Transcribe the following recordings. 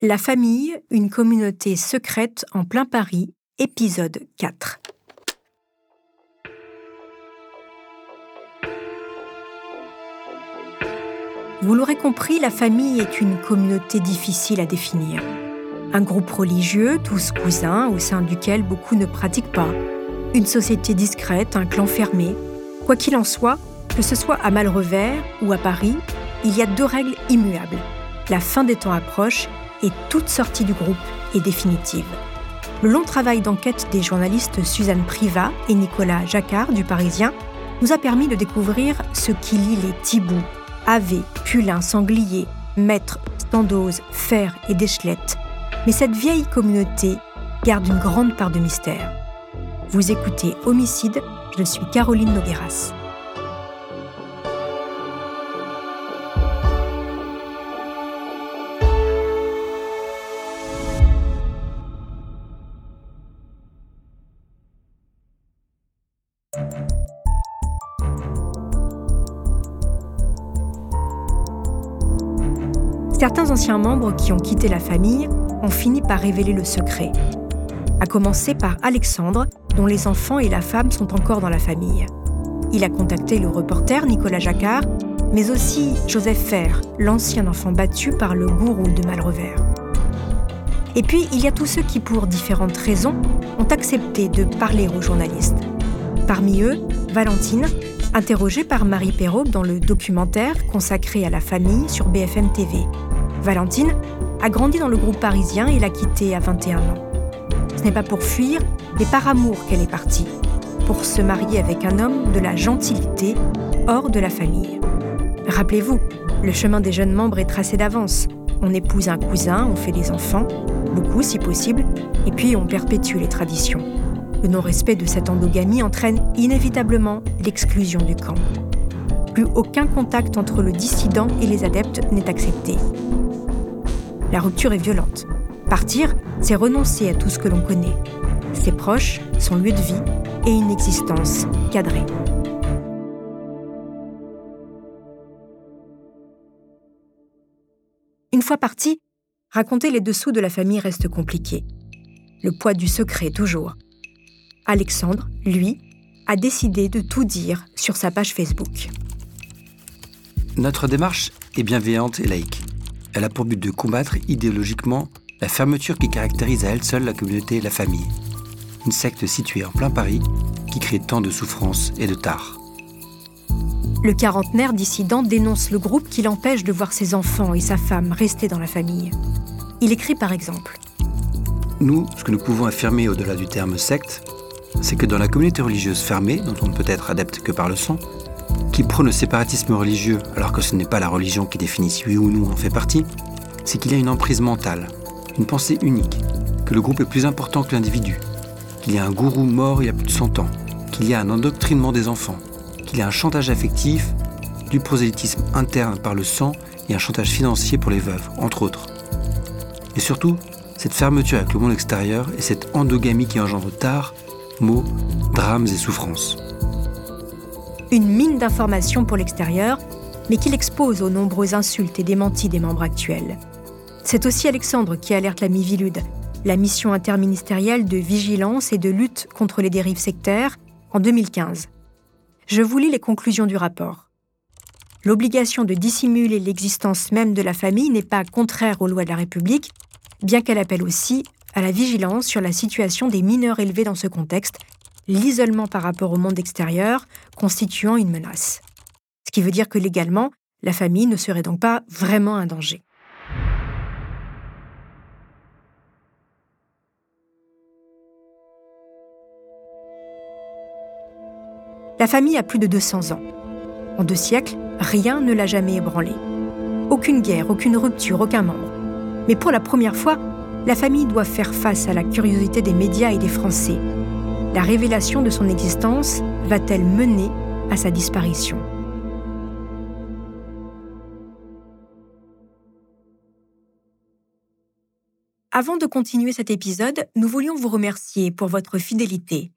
La famille, une communauté secrète en plein Paris, épisode 4. Vous l'aurez compris, la famille est une communauté difficile à définir. Un groupe religieux, tous cousins, au sein duquel beaucoup ne pratiquent pas. Une société discrète, un clan fermé. Quoi qu'il en soit, que ce soit à Malrevers ou à Paris, il y a deux règles immuables. La fin des temps approche et toute sortie du groupe est définitive. Le long travail d'enquête des journalistes Suzanne Privat et Nicolas Jacquard du Parisien nous a permis de découvrir ce qui lie les Thibou, Ave, Pulin, Sanglier, Maître, Standose, Fer et Déchelette. Mais cette vieille communauté garde une grande part de mystère. Vous écoutez Homicide, je suis Caroline Nogueras. Anciens membres qui ont quitté la famille ont fini par révéler le secret. À commencer par Alexandre, dont les enfants et la femme sont encore dans la famille. Il a contacté le reporter Nicolas Jacquard, mais aussi Joseph Fer, l'ancien enfant battu par le gourou de Malrevers. Et puis, il y a tous ceux qui, pour différentes raisons, ont accepté de parler aux journalistes. Parmi eux, Valentine, interrogée par Marie Perrault dans le documentaire consacré à la famille sur BFM TV. Valentine a grandi dans le groupe parisien et l'a quitté à 21 ans. Ce n'est pas pour fuir, mais par amour qu'elle est partie, pour se marier avec un homme de la gentilité hors de la famille. Rappelez-vous, le chemin des jeunes membres est tracé d'avance. On épouse un cousin, on fait des enfants, beaucoup si possible, et puis on perpétue les traditions. Le non-respect de cette endogamie entraîne inévitablement l'exclusion du camp. Plus aucun contact entre le dissident et les adeptes n'est accepté la rupture est violente. Partir, c'est renoncer à tout ce que l'on connaît, ses proches, son lieu de vie et une existence cadrée. Une fois parti, raconter les dessous de la famille reste compliqué. Le poids du secret toujours. Alexandre, lui, a décidé de tout dire sur sa page Facebook. Notre démarche est bienveillante et laïque. Elle a pour but de combattre idéologiquement la fermeture qui caractérise à elle seule la communauté et la famille. Une secte située en plein Paris qui crée tant de souffrances et de tard. Le quarantenaire dissident dénonce le groupe qui l'empêche de voir ses enfants et sa femme rester dans la famille. Il écrit par exemple Nous, ce que nous pouvons affirmer au-delà du terme secte, c'est que dans la communauté religieuse fermée, dont on ne peut être adepte que par le sang, qui prône le séparatisme religieux alors que ce n'est pas la religion qui définit si oui ou non on en fait partie, c'est qu'il y a une emprise mentale, une pensée unique, que le groupe est plus important que l'individu, qu'il y a un gourou mort il y a plus de 100 ans, qu'il y a un endoctrinement des enfants, qu'il y a un chantage affectif, du prosélytisme interne par le sang et un chantage financier pour les veuves, entre autres. Et surtout, cette fermeture avec le monde extérieur et cette endogamie qui engendre tard, maux, drames et souffrances une mine d'informations pour l'extérieur, mais qu'il expose aux nombreuses insultes et démentis des membres actuels. C'est aussi Alexandre qui alerte la Mivilude, la mission interministérielle de vigilance et de lutte contre les dérives sectaires, en 2015. Je vous lis les conclusions du rapport. L'obligation de dissimuler l'existence même de la famille n'est pas contraire aux lois de la République, bien qu'elle appelle aussi à la vigilance sur la situation des mineurs élevés dans ce contexte l'isolement par rapport au monde extérieur constituant une menace. Ce qui veut dire que légalement, la famille ne serait donc pas vraiment un danger. La famille a plus de 200 ans. En deux siècles, rien ne l'a jamais ébranlé. Aucune guerre, aucune rupture, aucun membre. Mais pour la première fois, la famille doit faire face à la curiosité des médias et des Français, la révélation de son existence va-t-elle mener à sa disparition? Avant de continuer cet épisode, nous voulions vous remercier pour votre fidélité.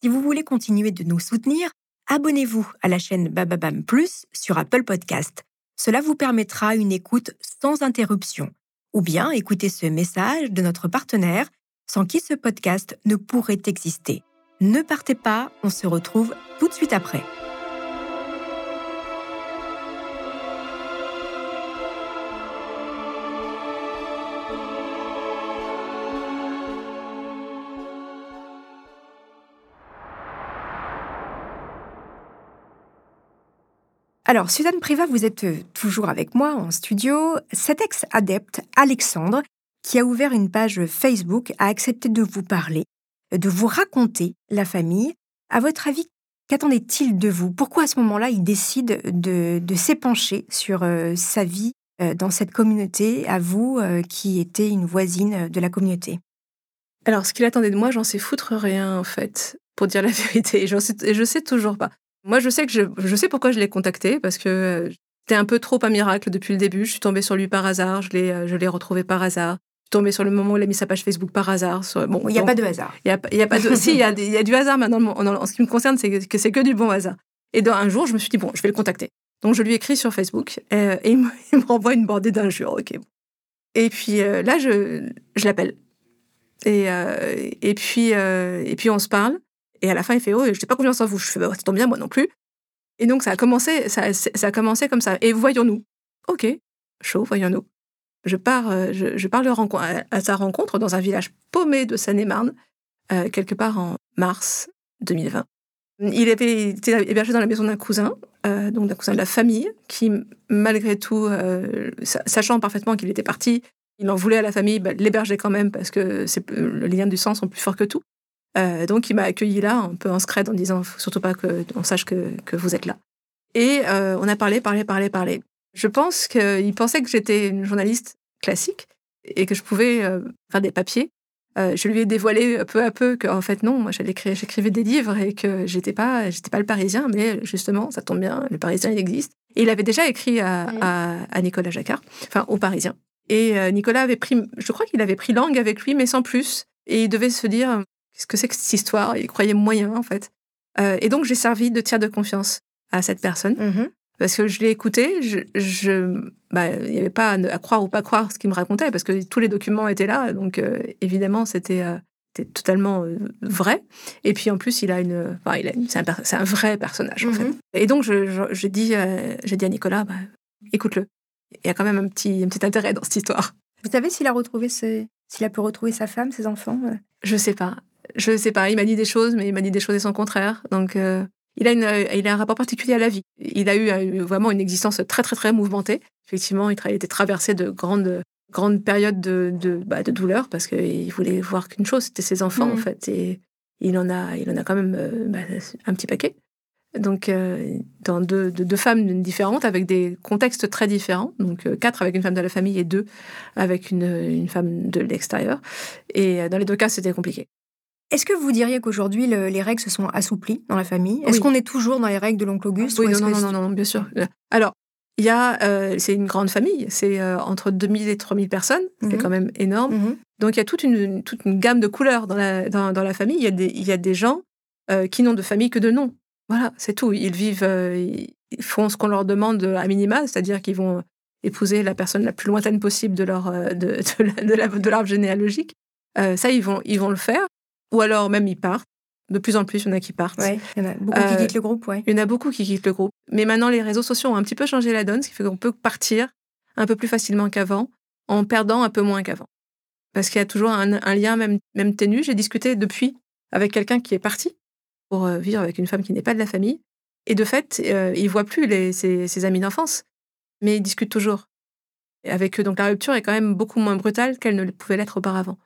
Si vous voulez continuer de nous soutenir, abonnez-vous à la chaîne Bababam Plus sur Apple Podcast. Cela vous permettra une écoute sans interruption ou bien écouter ce message de notre partenaire sans qui ce podcast ne pourrait exister. Ne partez pas, on se retrouve tout de suite après. Alors, Suzanne Priva, vous êtes euh, toujours avec moi en studio. Cet ex-adepte, Alexandre, qui a ouvert une page Facebook, a accepté de vous parler, de vous raconter la famille. À votre avis, qu'attendait-il de vous? Pourquoi à ce moment-là, il décide de, s'épancher sur euh, sa vie euh, dans cette communauté, à vous qui étiez une voisine de la communauté? Alors, ce qu'il attendait de moi, j'en sais foutre rien, en fait, pour dire la vérité. Et je sais toujours pas. Moi, je sais que je, sais pourquoi je l'ai contacté parce que euh, c'était un peu trop un miracle depuis le début. Je suis tombée sur lui par hasard, je l'ai, euh, je l'ai retrouvé par hasard. Suis tombée sur le moment où il a mis sa page Facebook par hasard. Bon, il n'y a pas de hasard. Il n'y a, a, pas de. si, il y, a, y a du hasard maintenant. En, ce qui me concerne, c'est que c'est que du bon hasard. Et dans un jour, je me suis dit bon, je vais le contacter. Donc je lui écris sur Facebook et, il, me, renvoie une bordée d'injures. Ok. Et puis euh, là, je, je l'appelle. Et, et, puis, et puis on se parle. Et à la fin, il fait Oh, je n'ai pas confiance en vous. Je fais Bah, ça tombe bien, moi non plus. Et donc, ça a commencé, ça, ça a commencé comme ça. Et voyons-nous. OK, chaud, voyons-nous. Je pars, euh, à, sa rencontre dans un village paumé de Seine-et-Marne, euh, quelque part en mars 2020. Il avait été hébergé dans la maison d'un cousin, euh, donc d'un cousin de la famille, qui, malgré tout, sachant parfaitement qu'il était parti, il en voulait à la famille, bah, l'hébergeait quand même parce que les liens du sang sont plus forts que tout. Donc, il m'a accueilli là, un peu en secret, en disant surtout pas qu'on sache que, vous êtes là. Et on a parlé, parlé, parlé, parlé. Je pense qu'il pensait que j'étais une journaliste classique et que je pouvais euh, faire des papiers. je lui ai dévoilé peu à peu qu'en fait, non, moi, j'écrivais des livres et que j'étais pas, j'étais pas le Parisien, mais justement, ça tombe bien, le Parisien, il existe. Et il avait déjà écrit à, à, à Nicolas Jacquard, enfin, au Parisien. Et Nicolas avait pris, je crois qu'il avait pris langue avec lui, mais sans plus. Et il devait se dire, Qu'est-ce que c'est que cette histoire? Il croyait moyen, en fait. Euh, et donc, j'ai servi de tiers de confiance à cette personne. Mmh parce que je l'ai écouté, je, bah, il n'y avait pas à, croire ou pas croire ce qu'il me racontait, parce que tous les documents étaient là, donc euh, évidemment c'était euh, totalement vrai. Et puis en plus, il a une, il a c'est un, vrai personnage en fait. Mmh et donc j'ai dit, j'ai dit à Nicolas, bah, écoute-le. Il y a quand même un petit, un petit intérêt dans cette histoire. Vous savez s'il a retrouvé s'il a pu retrouver sa femme, ses enfants Je sais pas je sais pas, il m'a dit des choses, mais il m'a dit des choses et son contraire. Donc, euh, il, a une, il a un rapport particulier à la vie. Il a eu, vraiment une existence très, très, très mouvementée. Effectivement, il, a été traversé de grandes, grandes périodes de, de, bah, de douleur parce qu'il voulait voir qu'une chose, c'était ses enfants, en mmh. fait. Et il en a, il en a quand même euh, bah, un petit paquet. Donc, euh, dans deux, deux, femmes différentes, avec des contextes très différents. Donc, quatre avec une femme de la famille et deux avec une, une femme de l'extérieur. Et dans les deux cas, c'était compliqué. Est-ce que vous diriez qu'aujourd'hui, les règles se sont assouplies dans la famille? Est-ce qu'on est toujours dans les règles de l'oncle Auguste Oui, non, non, non, bien sûr. Alors, il y a, euh, c'est une grande famille, c'est euh, entre 2000 et 3000 personnes, c'est mmh quand même énorme. Mmh Donc il y a toute une, toute une gamme de couleurs dans la, dans, dans la famille. Il y a des, il y a des gens euh, qui n'ont de famille que de nom. Voilà, c'est tout. Ils vivent, ils font ce qu'on leur demande à minima, c'est-à-dire qu'ils vont épouser la personne la plus lointaine possible de leur, de, de, de l'arbre généalogique. ça, ils vont, ils vont le faire. Ou alors même ils partent. De plus en plus, il y en a qui partent. il y en a beaucoup qui euh, quittent le groupe, ouais. Il y en a beaucoup qui quittent le groupe. Mais maintenant, les réseaux sociaux ont un petit peu changé la donne, ce qui fait qu'on peut partir un peu plus facilement qu'avant, en perdant un peu moins qu'avant. Parce qu'il y a toujours un, lien même, même ténu. J'ai discuté depuis avec quelqu'un qui est parti pour euh, vivre avec une femme qui n'est pas de la famille. Et de fait, euh, il ne voit plus les, ses, ses amis d'enfance, mais il discute toujours avec eux. Donc la rupture est quand même beaucoup moins brutale qu'elle ne pouvait l'être auparavant.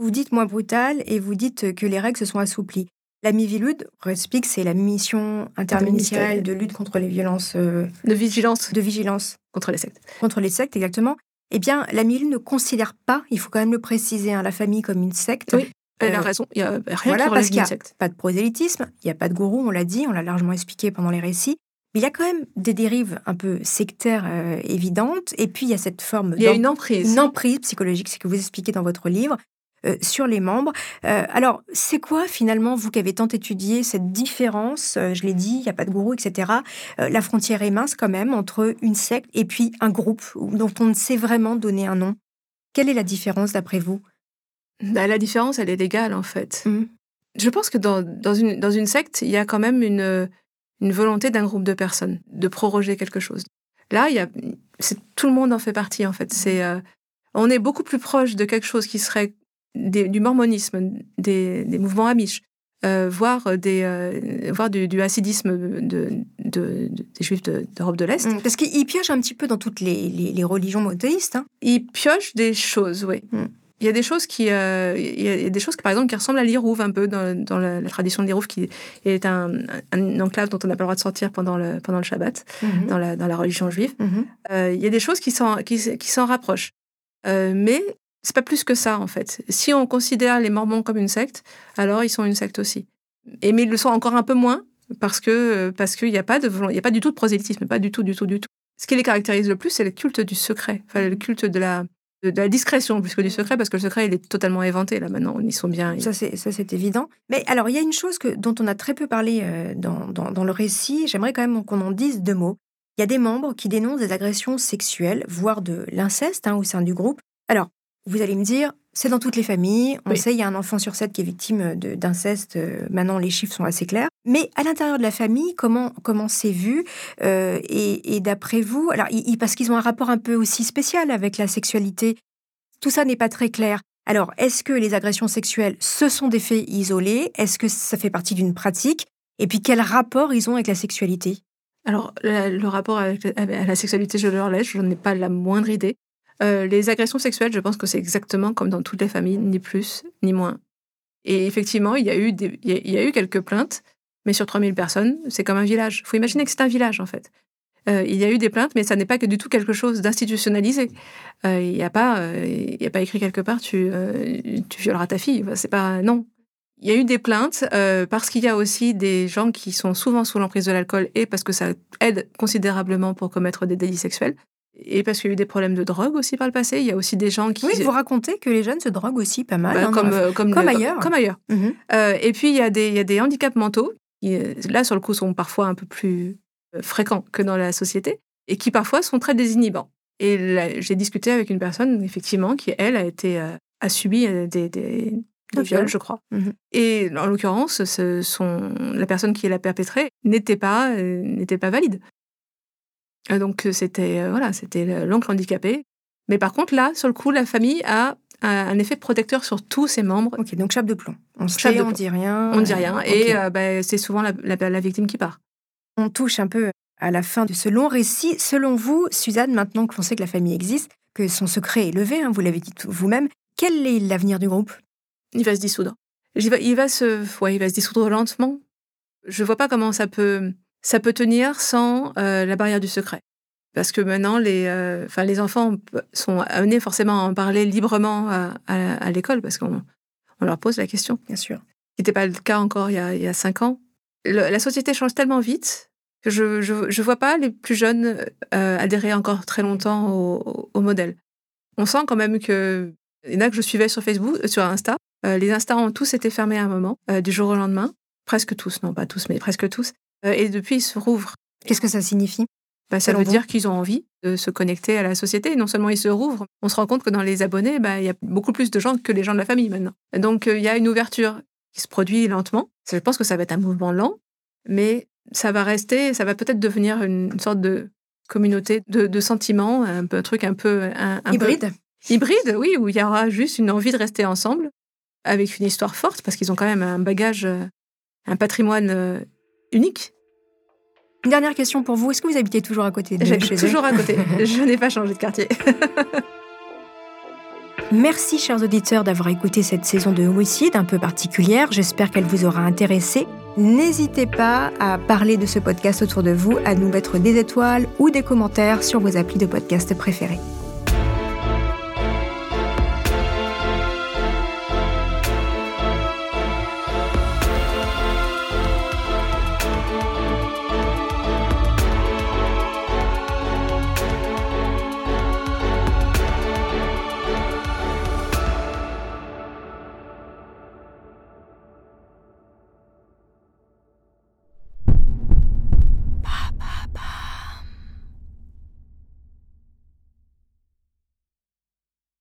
Vous dites moins brutal et vous dites que les règles se sont assouplies. La MIVILUD, explique, c'est la mission interministérielle de lutte contre les violences. Euh, de vigilance. De vigilance. Contre les sectes. Contre les sectes, exactement. Eh bien, la MIVILUD ne considère pas, il faut quand même le préciser, hein, la famille comme une secte. Oui, elle a euh, raison. Il y a rien voilà, parce qu'il n'y a pas de prosélytisme, il n'y a pas de gourou, on l'a dit, on l'a largement expliqué pendant les récits. Mais il y a quand même des dérives un peu sectaires euh, évidentes. Et puis, il y a cette forme. Il y a une emprise. Une emprise psychologique, c'est ce que vous expliquez dans votre livre. Euh, sur les membres. Euh, alors, c'est quoi finalement, vous qui avez tant étudié cette différence, euh, je l'ai dit, il n'y a pas de gourou, etc. la frontière est mince quand même entre une secte et puis un groupe dont on ne sait vraiment donner un nom? Quelle est la différence d'après vous? Bah, La différence, elle est légale, en fait. Mhm. Je pense que dans, dans, une, dans une secte, il y a quand même une, une volonté d'un groupe de personnes de proroger quelque chose. Là, il y a, c'est, tout le monde en fait partie, en fait. C'est, euh, on est beaucoup plus proche de quelque chose qui serait des- du mormonisme, des, des mouvements amish, euh, voire, des, euh, voire du, du hassidisme de, de- de- des juifs de- d'Europe de l'Est. Parce qu'il pioche un petit peu dans toutes les, les- les religions monothéisstes. hein. Ils piochent des choses, oui. Mm. Il y a des choses qui, euh, il y a des choses qui, par exemple, qui ressemblent à l'Irouv un peu dans, dans la, la tradition de l'Irouv, qui est un, un enclave dont on n'a pas le droit de sortir pendant le, pendant le Shabbat, dans la, dans la religion juive. Mhm. Euh, il y a des choses qui s'en, qui, s'en rapprochent. Euh, mais c'est pas plus que ça, en fait. Si on considère les Mormons comme une secte, alors ils sont une secte aussi. Et, mais ils le sont encore un peu moins, parce que parce qu'il n'y a, pas y a pas du tout de prosélytisme, pas du tout, du tout, du tout. Ce qui les caractérise le plus, c'est le culte du secret, le culte de la, de, la discrétion plus que du secret, parce que le secret, il est totalement éventé, là, maintenant. Ils sont bien... Ça, c'est, évident. Mais alors, il y a une chose que, dont on a très peu parlé euh, dans, dans, dans le récit. J'aimerais quand même qu'on en dise deux mots. Il y a des membres qui dénoncent des agressions sexuelles, voire de l'inceste hein, au sein du groupe. Alors, vous allez me dire, c'est dans toutes les familles. On Oui. sait, il y a un enfant sur sept qui est victime de- d'inceste. euh, maintenant, les chiffres sont assez clairs. Mais à l'intérieur de la famille, comment, comment c'est vu Euh, Et, et d'après vous, alors, il- parce qu'ils ont un rapport un peu aussi spécial avec la sexualité, tout ça n'est pas très clair. Alors, est-ce que les agressions sexuelles, ce sont des faits isolés? Est-ce que ça fait partie d'une pratique? Et puis, quel rapport ils ont avec la sexualité? Alors, le rapport avec, à la sexualité, je leur laisse, je n'en ai pas la moindre idée. Euh, les agressions sexuelles, je pense que c'est exactement comme dans toutes les familles, ni plus ni moins. Et effectivement, il y a eu, il y a, eu quelques plaintes, mais sur 3000 personnes, c'est comme un village. Il faut imaginer que c'est un village, en fait. Euh, il y a eu des plaintes, mais ça n'est pas que du tout quelque chose d'institutionnalisé. Euh, il n'y a, pas, a pas écrit quelque part tu, tu violeras ta fille. C'est pas. Non. Il y a eu des plaintes parce qu'il y a aussi des gens qui sont souvent sous l'emprise de l'alcool et parce que ça aide considérablement pour commettre des délits sexuels. Et parce qu'il y a eu des problèmes de drogue aussi par le passé. Il y a aussi des gens qui. Oui, vous racontez que les jeunes se droguent aussi pas mal. Bah, hein, comme, euh, comme, comme le- ailleurs. Comme ailleurs. Mhm. Euh, et puis, il y, a des- il y a des handicaps mentaux qui, euh, là, sur le coup, sont parfois un peu plus fréquents que dans la société et qui parfois sont très désinhibants. Et j'ai discuté avec une personne, effectivement, qui, elle, a, été, a subi des, des, viols, viol. je crois. Mhm. Et en l'occurrence, la personne qui l'a perpétré n'était pas, euh, n'était pas valide. Euh, Donc, euh, c'était euh, voilà, c'était le- l'oncle handicapé. Mais par contre, là, sur le coup, la famille a un, effet protecteur sur tous ses membres. Ok, donc chape de plomb. On se on dit rien. On ne dit rien. Et euh, bah, c'est souvent la, la- la victime qui part. On touche un peu à la fin de ce long récit. Selon vous, Suzanne, maintenant que l'on sait que la famille existe, que son secret est levé, hein, vous l'avez dit vous-même, quel est l'avenir du groupe? Il va se dissoudre. Il va, il va se, ouais, il va se dissoudre lentement. Je vois pas comment ça peut, ça peut tenir sans euh, la barrière du secret. Parce que maintenant, les, euh, les enfants sont amenés forcément à en parler librement à, à- à l'école parce qu'on on leur pose la question. Bien sûr. Ce qui n'était pas le cas encore il y a, il y a cinq ans. Le- la société change tellement vite que je ne vois pas les plus jeunes euh, adhérer encore très longtemps au, au modèle. On sent quand même que il y en a que je suivais sur Facebook, sur Insta. les Insta ont tous été fermés à un moment, du jour au lendemain. Presque tous, non pas tous, mais presque tous. Euh, et depuis, ils se rouvrent. Qu'est-ce que ça signifie? Bah, ça veut dire qu'ils ont envie de se connecter à la société. Et non seulement ils se rouvrent, on se rend compte que dans les abonnés, bah, il y a beaucoup plus de gens que les gens de la famille maintenant. Donc euh, il y a une ouverture qui se produit lentement. Je pense que ça va être un mouvement lent, mais ça va rester, ça va peut-être devenir une, sorte de communauté de, de sentiments, un, peu, un truc un peu un, un peu- Hybride hybride, oui, où il y aura juste une envie de rester ensemble avec une histoire forte parce qu'ils ont quand même un bagage, euh, un patrimoine unique. Une dernière question pour vous. Est-ce que vous habitez toujours à côté de J'habite chez eux toujours à côté. Je n'ai pas changé de quartier. Merci, chers auditeurs, d'avoir écouté cette saison de Homicide un peu particulière. J'espère qu'elle vous aura intéressé. N'hésitez pas à parler de ce podcast autour de vous, à nous mettre des étoiles ou des commentaires sur vos applis de podcast préférés.